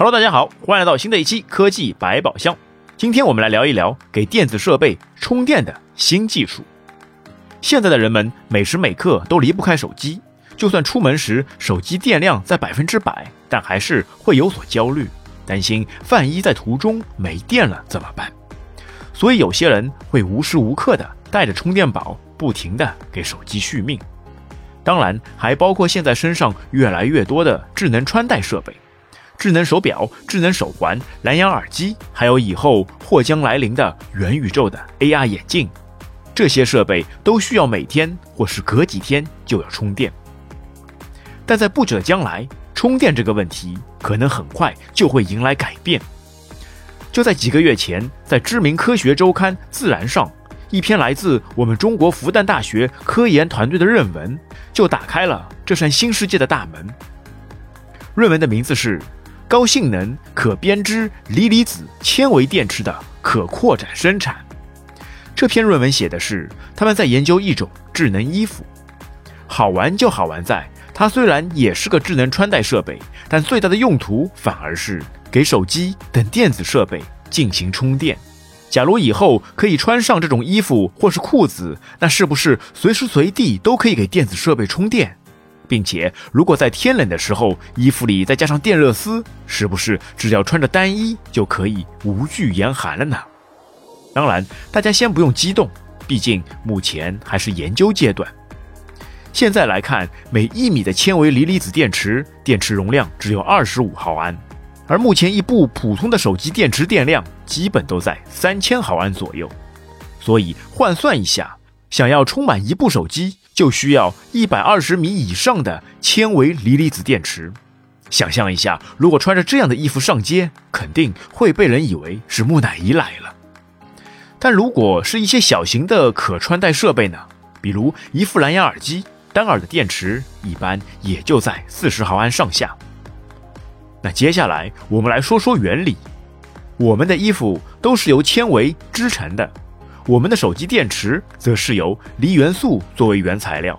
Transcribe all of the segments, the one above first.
Hello，大家好，欢迎来到新的一期科技百宝箱。今天我们来聊一聊给电子设备充电的新技术。现在的人们每时每刻都离不开手机，就算出门时手机电量在百分之百，但还是会有所焦虑，担心万一在途中没电了怎么办？所以有些人会无时无刻的带着充电宝，不停的给手机续命。当然，还包括现在身上越来越多的智能穿戴设备。智能手表、智能手环、蓝牙耳机，还有以后或将来临的元宇宙的 AR 眼镜，这些设备都需要每天或是隔几天就要充电。但在不久的将来，充电这个问题可能很快就会迎来改变。就在几个月前，在知名科学周刊《自然》上，一篇来自我们中国复旦大学科研团队的论文，就打开了这扇新世界的大门。论文的名字是。高性能可编织锂离子纤维电池的可扩展生产。这篇论文写的是他们在研究一种智能衣服。好玩就好玩在，它虽然也是个智能穿戴设备，但最大的用途反而是给手机等电子设备进行充电。假如以后可以穿上这种衣服或是裤子，那是不是随时随地都可以给电子设备充电？并且，如果在天冷的时候，衣服里再加上电热丝，是不是只要穿着单衣就可以无惧严寒了呢？当然，大家先不用激动，毕竟目前还是研究阶段。现在来看，每一米的纤维锂离子电池电池容量只有二十五毫安，而目前一部普通的手机电池电量基本都在三千毫安左右，所以换算一下，想要充满一部手机。就需要一百二十米以上的纤维锂离子电池。想象一下，如果穿着这样的衣服上街，肯定会被人以为是木乃伊来了。但如果是一些小型的可穿戴设备呢？比如一副蓝牙耳机，单耳的电池一般也就在四十毫安上下。那接下来我们来说说原理。我们的衣服都是由纤维织成的。我们的手机电池则是由锂元素作为原材料，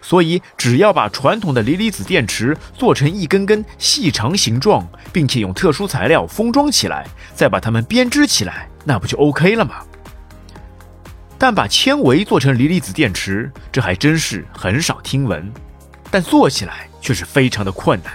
所以只要把传统的锂离子电池做成一根根细长形状，并且用特殊材料封装起来，再把它们编织起来，那不就 OK 了吗？但把纤维做成锂离子电池，这还真是很少听闻，但做起来却是非常的困难。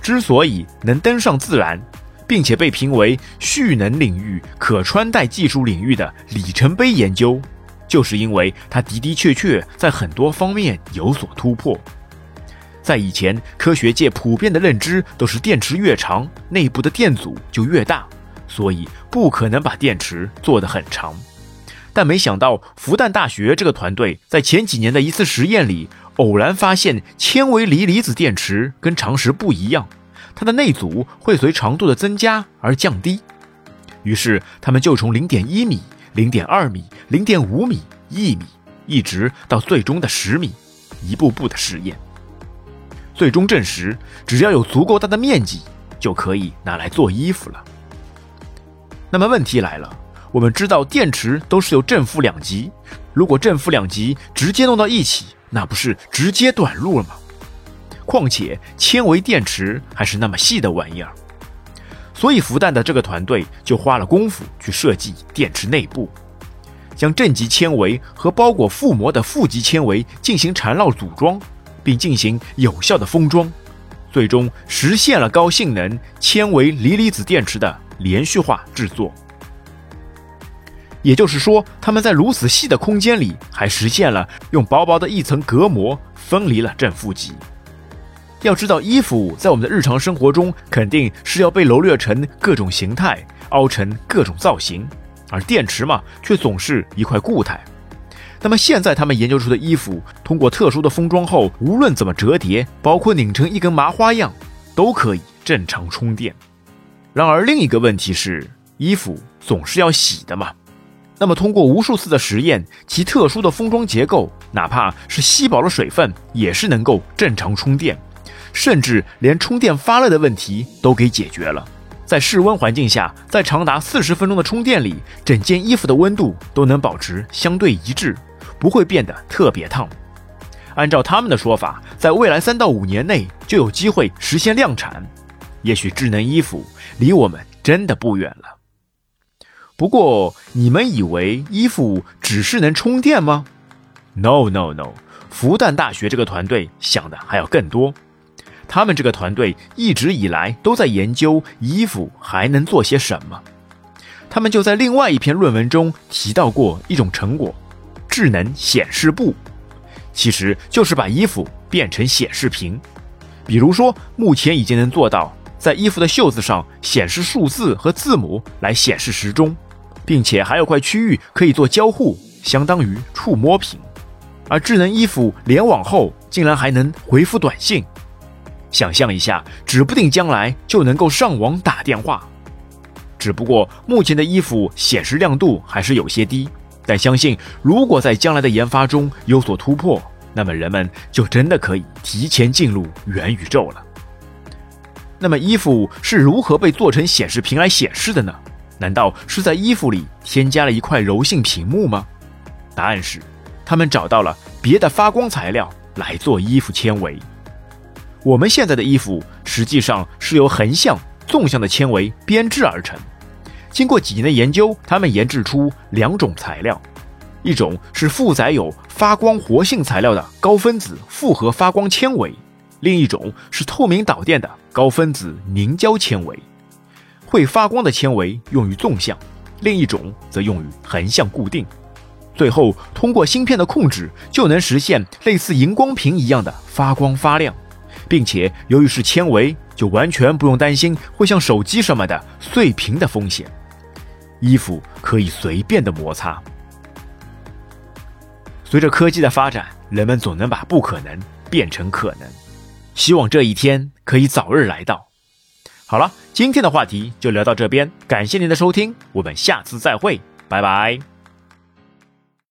之所以能登上自然。并且被评为蓄能领域可穿戴技术领域的里程碑研究，就是因为它的的确确在很多方面有所突破。在以前，科学界普遍的认知都是电池越长，内部的电阻就越大，所以不可能把电池做得很长。但没想到，复旦大学这个团队在前几年的一次实验里，偶然发现纤维锂离子电池跟常识不一样。它的内阻会随长度的增加而降低，于是他们就从零点一米、零点二米、零点五米、一米，一直到最终的十米，一步步的试验，最终证实，只要有足够大的面积，就可以拿来做衣服了。那么问题来了，我们知道电池都是有正负两极，如果正负两极直接弄到一起，那不是直接短路了吗？况且纤维电池还是那么细的玩意儿，所以复旦的这个团队就花了功夫去设计电池内部，将正极纤维和包裹覆膜的负极纤维进行缠绕组装，并进行有效的封装，最终实现了高性能纤维锂离子电池的连续化制作。也就是说，他们在如此细的空间里，还实现了用薄薄的一层隔膜分离了正负极。要知道，衣服在我们的日常生活中肯定是要被揉略成各种形态，凹成各种造型，而电池嘛，却总是一块固态。那么现在他们研究出的衣服，通过特殊的封装后，无论怎么折叠，包括拧成一根麻花样，都可以正常充电。然而另一个问题是，衣服总是要洗的嘛？那么通过无数次的实验，其特殊的封装结构，哪怕是吸饱了水分，也是能够正常充电。甚至连充电发热的问题都给解决了。在室温环境下，在长达四十分钟的充电里，整件衣服的温度都能保持相对一致，不会变得特别烫。按照他们的说法，在未来三到五年内就有机会实现量产。也许智能衣服离我们真的不远了。不过，你们以为衣服只是能充电吗？No No No，复旦大学这个团队想的还要更多。他们这个团队一直以来都在研究衣服还能做些什么。他们就在另外一篇论文中提到过一种成果——智能显示布，其实就是把衣服变成显示屏。比如说，目前已经能做到在衣服的袖子上显示数字和字母来显示时钟，并且还有块区域可以做交互，相当于触摸屏。而智能衣服联网后，竟然还能回复短信。想象一下，指不定将来就能够上网打电话。只不过目前的衣服显示亮度还是有些低，但相信如果在将来的研发中有所突破，那么人们就真的可以提前进入元宇宙了。那么衣服是如何被做成显示屏来显示的呢？难道是在衣服里添加了一块柔性屏幕吗？答案是，他们找到了别的发光材料来做衣服纤维。我们现在的衣服实际上是由横向、纵向的纤维编织而成。经过几年的研究，他们研制出两种材料：一种是负载有发光活性材料的高分子复合发光纤维，另一种是透明导电的高分子凝胶纤维。会发光的纤维用于纵向，另一种则用于横向固定。最后通过芯片的控制，就能实现类似荧光屏一样的发光发亮。并且，由于是纤维，就完全不用担心会像手机什么的碎屏的风险。衣服可以随便的摩擦。随着科技的发展，人们总能把不可能变成可能。希望这一天可以早日来到。好了，今天的话题就聊到这边，感谢您的收听，我们下次再会，拜拜。